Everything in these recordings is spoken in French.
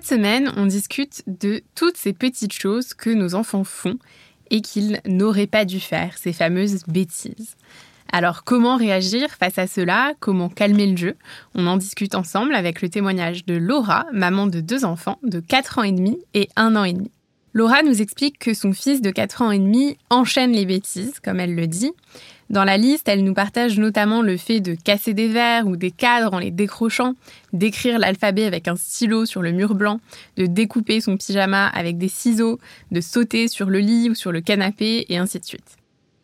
Cette semaine, on discute de toutes ces petites choses que nos enfants font et qu'ils n'auraient pas dû faire, ces fameuses bêtises. Alors comment réagir face à cela? Comment calmer le jeu? On en discute ensemble avec le témoignage de Laura, maman de deux enfants de 4 ans et demi et 1 an et demi. Laura nous explique que son fils de 4 ans et demi enchaîne les bêtises, comme elle le dit. Dans la liste, elle nous partage notamment le fait de casser des verres ou des cadres en les décrochant, d'écrire l'alphabet avec un stylo sur le mur blanc, de découper son pyjama avec des ciseaux, de sauter sur le lit ou sur le canapé, et ainsi de suite.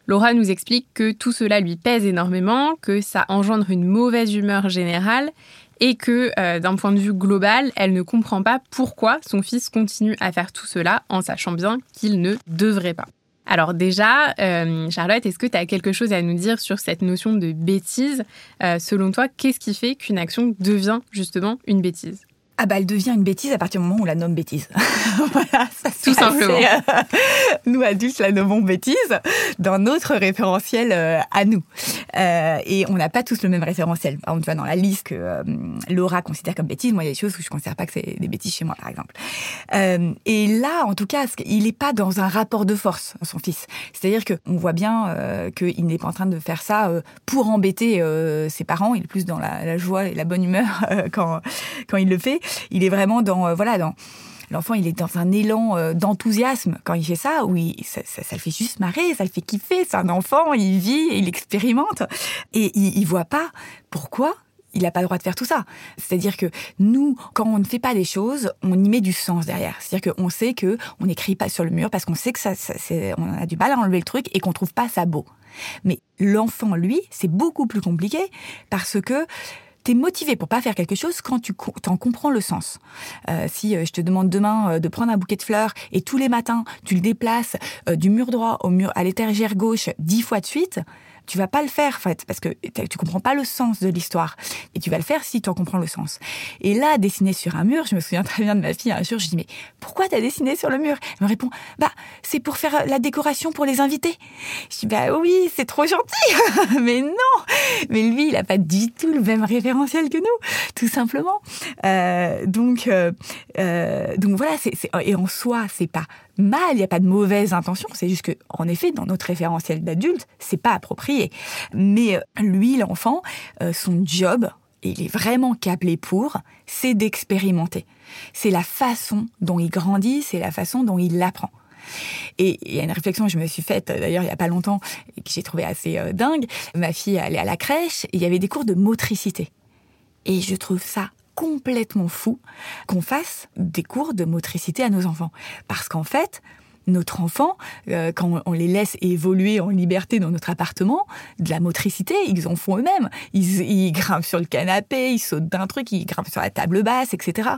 Laura nous explique que tout cela lui pèse énormément, que ça engendre une mauvaise humeur générale et que euh, d'un point de vue global, elle ne comprend pas pourquoi son fils continue à faire tout cela en sachant bien qu'il ne devrait pas. Alors déjà, euh, Charlotte, est-ce que tu as quelque chose à nous dire sur cette notion de bêtise? Euh, Selon toi, qu'est-ce qui fait qu'une action devient justement une bêtise? Ah bah elle devient une bêtise à partir du moment où on la nomme bêtise. voilà, ça tout simplement. Euh, nous adultes la nommons bêtise dans notre référentiel euh, à nous. Euh, et on n'a pas tous le même référentiel. On voit dans la liste que euh, Laura considère comme bêtise. Moi, il y a des choses où je ne considère pas que c'est des bêtises chez moi, par exemple. et là, en tout cas, il n'est pas dans un rapport de force, son fils. C'est-à-dire qu'on voit bien qu'il n'est pas en train de faire ça pour embêter ses parents. Il est plus dans la, la joie et la bonne humeur quand quand il le fait il est vraiment dans, voilà, dans, l'enfant, il est dans un élan euh, d'enthousiasme quand il fait ça, où ça, le fait juste marrer, ça le fait kiffer. C'est un enfant, il vit, il expérimente, et il, il voit pas pourquoi il n'a pas le droit de faire tout ça. C'est-à-dire que nous, quand on ne fait pas des choses, on y met du sens derrière. C'est-à-dire qu'on sait que on n'écrit pas sur le mur parce qu'on sait que ça, on a du mal à enlever le truc et qu'on trouve pas ça beau. Mais l'enfant, lui, c'est beaucoup plus compliqué parce que tu es motivé pour pas faire quelque chose quand tu t'en comprends le sens. Euh, si euh, je te demande demain euh, de prendre un bouquet de fleurs et tous les matins tu le déplaces du mur droit au mur à l'étagère gauche dix fois de suite, tu vas pas le faire, en fait, parce que tu comprends pas le sens de l'histoire. Et tu vas le faire si tu en comprends le sens. Et là, dessiner sur un mur, je me souviens très bien de ma fille un jour, je dis, mais pourquoi t'as dessiné sur le mur? Elle me répond, bah, c'est pour faire la décoration pour les invités. Je dis, bah oui, c'est trop gentil. mais non! Mais lui, il a pas du tout le même référentiel que nous, tout simplement. Euh, donc, euh, euh, donc voilà, c'est, et en soi, c'est pas mal, il n'y a pas de mauvaise intention, c'est juste que, en effet, dans notre référentiel d'adulte, c'est pas approprié. Mais euh, lui, l'enfant, euh, son job, et il est vraiment câblé pour, c'est d'expérimenter. C'est la façon dont il grandit, c'est la façon dont il l'apprend. Et il y a une réflexion que je me suis faite d'ailleurs il y a pas longtemps et que j'ai trouvé assez euh, dingue. Ma fille allait à la crèche il y avait des cours de motricité. Et je trouve ça complètement fou qu'on fasse des cours de motricité à nos enfants. Parce qu'en fait, notre enfant, euh, quand on les laisse évoluer en liberté dans notre appartement, de la motricité, ils en font eux-mêmes. Ils, ils, grimpent sur le canapé, ils sautent d'un truc, ils grimpent sur la table basse, etc.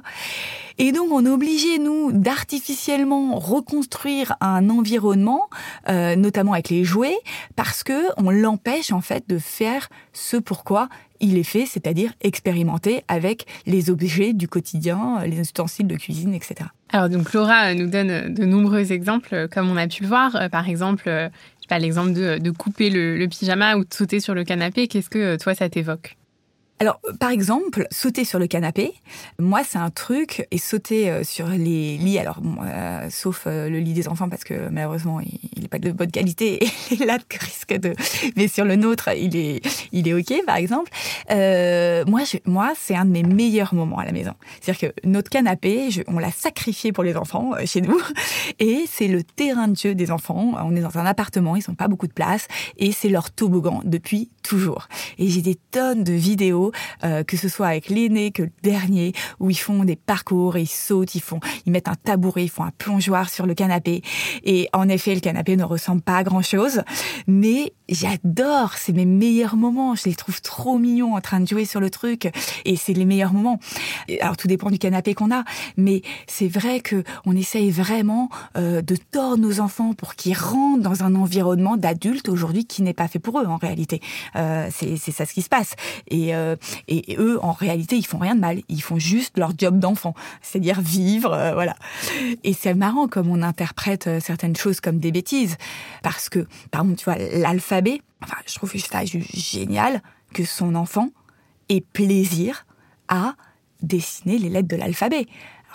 Et donc, on est obligé, nous, d'artificiellement reconstruire un environnement, euh, notamment avec les jouets, parce que on l'empêche, en fait, de faire ce pourquoi il est fait, c'est-à-dire expérimenter avec les objets du quotidien, les ustensiles de cuisine, etc. Alors donc Laura nous donne de nombreux exemples, comme on a pu le voir. Euh, par exemple, euh, l'exemple de, couper le, pyjama ou de sauter sur le canapé. Qu'est-ce que toi ça t'évoque? Alors, par exemple, sauter sur le canapé, moi, c'est un truc, et sauter euh, sur les lits, alors, euh, sauf euh, le lit des enfants, parce que malheureusement, il n'est pas de bonne qualité, et là, risque de... Mais sur le nôtre, il est, il est OK, par exemple. moi, moi c'est un de mes meilleurs moments à la maison. C'est-à-dire que notre canapé, on l'a sacrifié pour les enfants chez nous, et c'est le terrain de jeu des enfants. On est dans un appartement, ils n'ont pas beaucoup de place, et c'est leur toboggan depuis toujours. Et j'ai des tonnes de vidéos euh, que ce soit avec l'aîné que le dernier, où ils font des parcours, ils sautent, ils font, ils mettent un tabouret, ils font un plongeoir sur le canapé. Et en effet, le canapé ne ressemble pas à grand chose, mais j'adore, c'est mes meilleurs moments. Je les trouve trop mignons en train de jouer sur le truc, et c'est les meilleurs moments. Alors tout dépend du canapé qu'on a, mais c'est vrai que on essaye vraiment euh, de tordre nos enfants pour qu'ils rentrent dans un environnement d'adultes aujourd'hui qui n'est pas fait pour eux en réalité. Euh, c'est ça ce qui se passe. Et, euh, et, eux, en réalité, ils font rien de mal. Ils font juste leur job d'enfant, c'est-à-dire vivre, euh, voilà. Et c'est marrant comme on interprète euh, certaines choses comme des bêtises, parce que, par exemple, tu vois, l'alphabet. Enfin, je trouve ça génial que son enfant ait plaisir à dessiner les lettres de l'alphabet.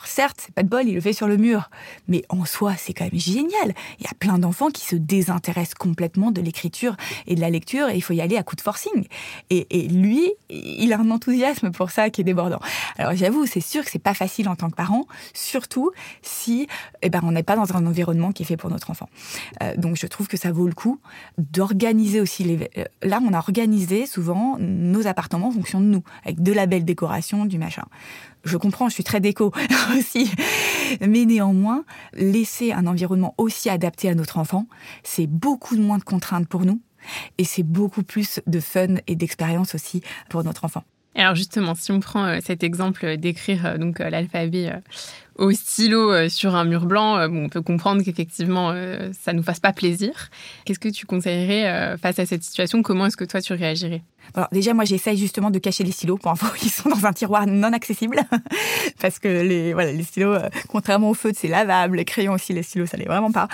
Alors certes, c'est pas de bol, il le fait sur le mur, mais en soi, c'est quand même génial. Il y a plein d'enfants qui se désintéressent complètement de l'écriture et de la lecture, et il faut y aller à coup de forcing. Et, lui, il a un enthousiasme pour ça qui est débordant. Alors j'avoue, c'est sûr que c'est pas facile en tant que parent, surtout si eh ben, on n'est pas dans un environnement qui est fait pour notre enfant. Euh, donc je trouve que ça vaut le coup d'organiser aussi les... Euh, là, on a organisé souvent nos appartements en fonction de nous, avec de la belle décoration, du machin je comprends, je suis très déco aussi. Mais néanmoins, laisser un environnement aussi adapté à notre enfant, c'est beaucoup moins de contraintes pour nous et c'est beaucoup plus de fun et d'expérience aussi pour notre enfant. Alors justement, si on prend euh, cet exemple d'écrire euh, donc euh, l'alphabet au stylo sur un mur blanc, on peut comprendre qu'effectivement ça nous fasse pas plaisir. Qu'est-ce que tu conseillerais face à cette situation? Comment est-ce que toi tu réagirais? Alors déjà, moi, j'essaye justement de cacher les stylos. Pour info, ils sont dans un tiroir non accessible parce que les voilà, les stylos, contrairement au feutre, c'est lavable. Les crayons aussi, les stylos, ça l'est vraiment pas.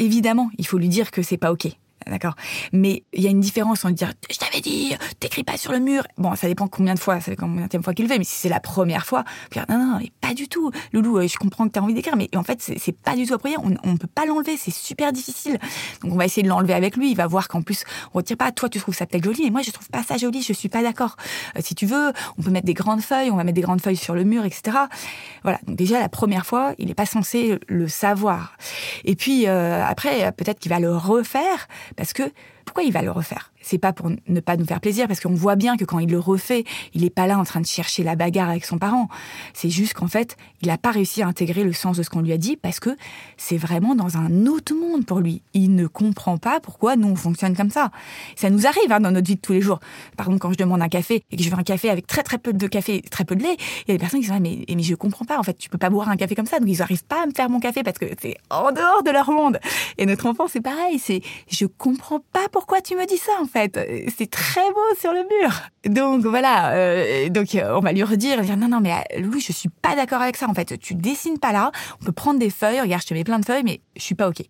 Évidemment, il faut lui dire que c'est pas ok. D'accord. Mais il y a une différence entre dire je t'avais dit, t'écris pas sur le mur. Bon, ça dépend combien de fois, c'est combien de fois qu'il le fait. Mais si c'est la première fois, puis non, non, pas du tout. Loulou, euh, je comprends que t'as envie d'écrire, mais en fait, c'est pas du tout approprié. On, on peut pas l'enlever, c'est super difficile. Donc on va essayer de l'enlever avec lui. Il va voir qu'en plus, on retire pas. Toi, tu trouves ça peut-être joli, mais moi, je trouve pas ça joli. Je suis pas d'accord. Euh, si tu veux, on peut mettre des grandes feuilles, on va mettre des grandes feuilles sur le mur, etc. Voilà. Donc déjà, la première fois, il est pas censé le savoir. Et puis euh, après, peut-être qu'il va le refaire parce que pourquoi il va le refaire? C'est pas pour ne pas nous faire plaisir, parce qu'on voit bien que quand il le refait, il n'est pas là en train de chercher la bagarre avec son parent. C'est juste qu'en fait, il n'a pas réussi à intégrer le sens de ce qu'on lui a dit, parce que c'est vraiment dans un autre monde pour lui. Il ne comprend pas pourquoi nous, on fonctionne comme ça. Ça nous arrive hein, dans notre vie de tous les jours. Par exemple, quand je demande un café et que je veux un café avec très très peu de café, très peu de lait, il y a des personnes qui disent mais, mais je comprends pas, en fait, tu peux pas boire un café comme ça. Donc ils n'arrivent pas à me faire mon café parce que c'est en dehors de leur monde. Et notre enfant, c'est pareil, c'est je comprends pas pourquoi tu me dis ça, en fait? C'est très beau sur le mur. Donc voilà, euh, donc euh, on va lui redire, dire non non mais euh, Louis, je suis pas d'accord avec ça. En fait, tu dessines pas là. On peut prendre des feuilles. Regarde, je te mets plein de feuilles, mais je suis pas ok.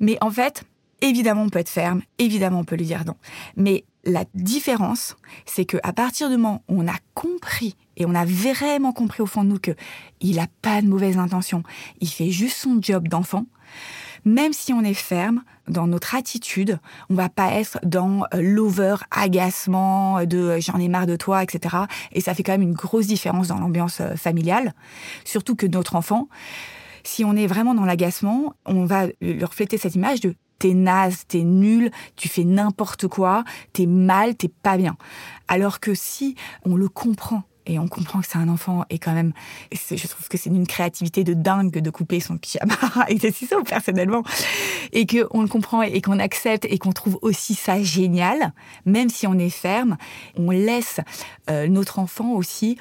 Mais en fait, évidemment, on peut être ferme. Évidemment, on peut lui dire non. Mais la différence, c'est que à partir du moment où on a compris et on a vraiment compris au fond de nous que il a pas de mauvaises intentions, il fait juste son job d'enfant même si on est ferme dans notre attitude, on va pas être dans euh, l'over agacement de euh, j'en ai marre de toi, etc. Et ça fait quand même une grosse différence dans l'ambiance euh, familiale. Surtout que notre enfant, si on est vraiment dans l'agacement, on va lui refléter cette image de t'es naze, t'es nul, tu fais n'importe quoi, t'es mal, t'es pas bien. Alors que si on le comprend et on comprend que c'est un enfant et quand même, je trouve que c'est une créativité de dingue de couper son pyjama avec des ciseaux personnellement. Et que on le comprend et qu'on accepte et qu'on trouve aussi ça génial, même si on est ferme, on laisse euh, notre enfant aussi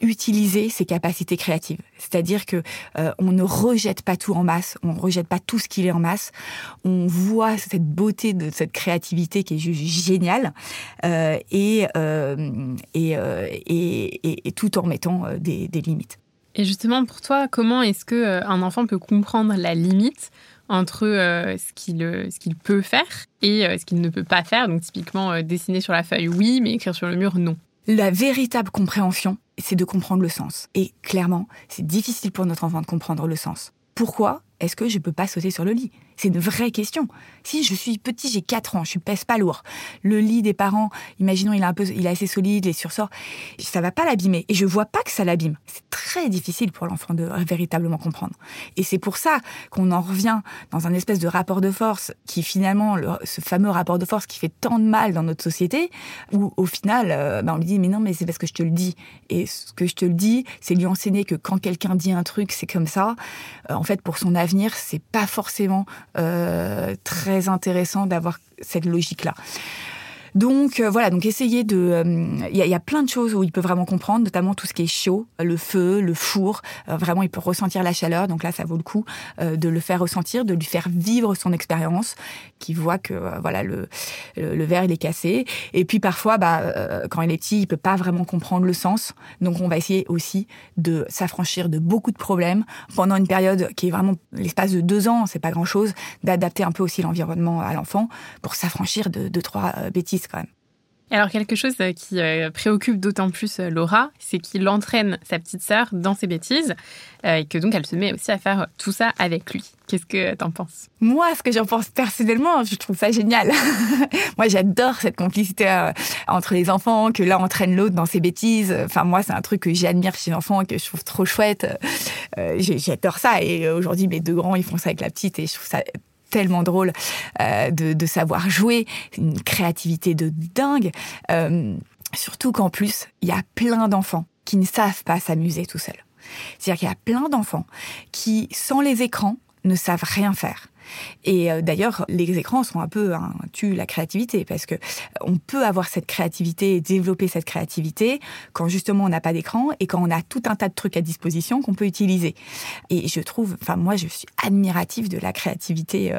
utiliser ses capacités créatives. C'est-à-dire que euh, on ne rejette pas tout en masse, on ne rejette pas tout ce qu'il est en masse. On voit cette beauté de cette créativité qui est juste géniale euh, et, euh, et, et, et, tout en mettant des, des, limites. Et justement, pour toi, comment est-ce que un enfant peut comprendre la limite entre ce qu'il ce qu'il peut faire et ce qu'il ne peut pas faire? Donc typiquement dessiner sur la feuille, oui, mais écrire sur le mur, non. La véritable compréhension, c'est de comprendre le sens. Et clairement, c'est difficile pour notre enfant de comprendre le sens. Pourquoi? Est-ce que je peux pas sauter sur le lit? C'est une vraie question. Si je suis petit, j'ai 4 ans, je pèse pas lourd. Le lit des parents, imaginons il est un peu il est assez solide, les sursorts, ça va pas l'abîmer et je vois pas que ça l'abîme. C'est très difficile pour l'enfant de véritablement comprendre. Et c'est pour ça qu'on en revient dans un espèce de rapport de force qui finalement ce fameux rapport de force qui fait tant de mal dans notre société où au final euh, ben, on lui dit mais non mais c'est parce que je te le dis et ce que je te le dis, c'est lui enseigner que quand quelqu'un dit un truc, c'est comme ça. Euh, en fait pour son c'est pas forcément euh, très intéressant d'avoir cette logique-là. Donc euh, voilà, donc essayer de, euh, il y, a plein de choses où il peut vraiment comprendre, notamment tout ce qui est chaud, le feu, le four. Euh, vraiment, il peut ressentir la chaleur. Donc là, ça vaut le coup de le faire ressentir, de lui faire vivre son expérience, qu'il voit que voilà le, le, verre il est cassé. Et puis parfois, bah quand il est petit, il peut pas vraiment comprendre le sens. Donc on va essayer aussi de s'affranchir de beaucoup de problèmes pendant une période qui est vraiment l'espace de deux ans, c'est pas grand chose, d'adapter un peu aussi l'environnement à l'enfant pour s'affranchir de deux trois bêtises quand même. Alors quelque chose euh, qui euh, préoccupe d'autant plus euh, Laura, c'est qu'il entraîne sa petite sœur dans ses bêtises et que donc elle se met aussi à faire tout ça avec lui. Qu'est-ce que t'en penses? Moi, ce que j'en pense personnellement, je trouve ça génial. moi, j'adore cette complicité entre les enfants, que l'un entraîne l'autre dans ses bêtises. Enfin, moi, c'est un truc que j'admire chez les enfants, que je trouve trop chouette. j'adore ça. Et aujourd'hui, mes deux grands, ils font ça avec la petite et je trouve ça tellement drôle euh, de, savoir jouer, une créativité de dingue. Euh, surtout qu'en plus, il y a plein d'enfants qui ne savent pas s'amuser tout seuls. C'est-à-dire qu'il y a plein d'enfants qui, sans les écrans, ne savent rien faire. Et euh, d'ailleurs, les écrans sont un peu un tuent la créativité parce que euh, on peut avoir cette créativité et développer cette créativité quand justement on n'a pas d'écran et quand on a tout un tas de trucs à disposition qu'on peut utiliser. Et je trouve, enfin moi, je suis admirative de la créativité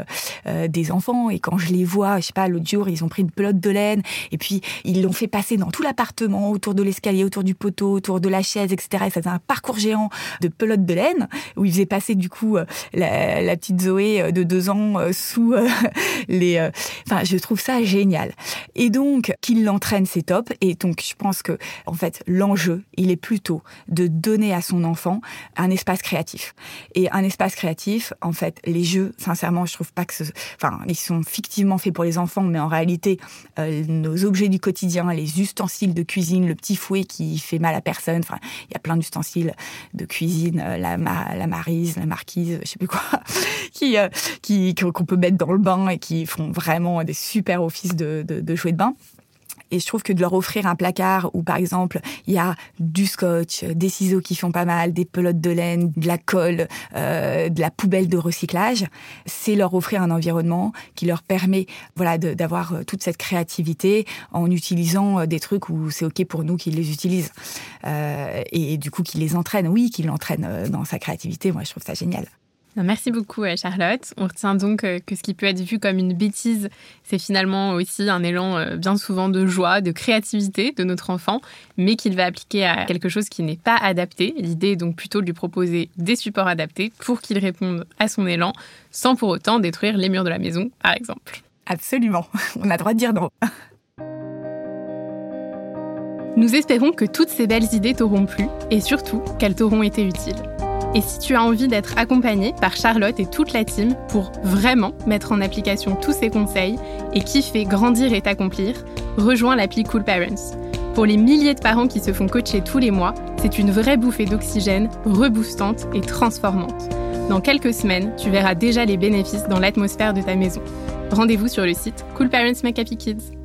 euh, des enfants et quand je les vois, je sais pas, l'autre jour ils ont pris une pelote de laine et puis ils l'ont fait passer dans tout l'appartement, autour de l'escalier, autour du poteau, autour de la chaise, etc. Et ça faisait un parcours géant de pelote de laine où ils faisaient passer du coup la, la petite Zoé de deux ans euh, sous euh, les. Euh, enfin, je trouve ça génial. Et donc, qu'il l'entraîne, c'est top. Et donc, je pense que, en fait, l'enjeu, il est plutôt de donner à son enfant un espace créatif. Et un espace créatif, en fait, les jeux, sincèrement, je trouve pas que ce. Enfin, ils sont fictivement faits pour les enfants, mais en réalité, nos objets du quotidien, les ustensiles de cuisine, le petit fouet qui fait mal à personne. Enfin, il y a plein d'ustensiles de cuisine, la, la marise, la marquise, je sais plus quoi, qui, qu'on peut mettre dans le bain et qui font vraiment des super offices de, de, jouets de bain. Et je trouve que de leur offrir un placard où, par exemple, il y a du scotch, des ciseaux qui font pas mal, des pelotes de laine, de la colle, euh, de la poubelle de recyclage, c'est leur offrir un environnement qui leur permet, voilà, d'avoir euh, toute cette créativité en utilisant euh, des trucs où c'est ok pour nous qu'ils les utilisent et, du coup qu'ils les entraînent. Oui, qu'ils l'entraînent dans sa créativité. Moi, je trouve ça génial. Merci beaucoup euh, Charlotte. On retient donc euh, que ce qui peut être vu comme une bêtise, c'est finalement aussi un élan euh, bien souvent de joie, de créativité de notre enfant, mais qu'il va appliquer à quelque chose qui n'est pas adapté. L'idée est donc plutôt de lui proposer des supports adaptés pour qu'il réponde à son élan, sans pour autant détruire les murs de la maison, par exemple. Absolument, on a le droit de dire non. Nous espérons que toutes ces belles idées t'auront plu et surtout qu'elles t'auront été utiles. Et si tu as envie d'être accompagné par Charlotte et toute la team pour vraiment mettre en application tous ces conseils et kiffer, grandir et t'accomplir, rejoins l'appli Cool Parents. Pour les milliers de parents qui se font coacher tous les mois, c'est une vraie bouffée d'oxygène, reboostante et transformante. Dans quelques semaines, tu verras déjà les bénéfices dans l'atmosphère de ta maison. Rendez-vous sur le site Cool Parents Make Happy Kids.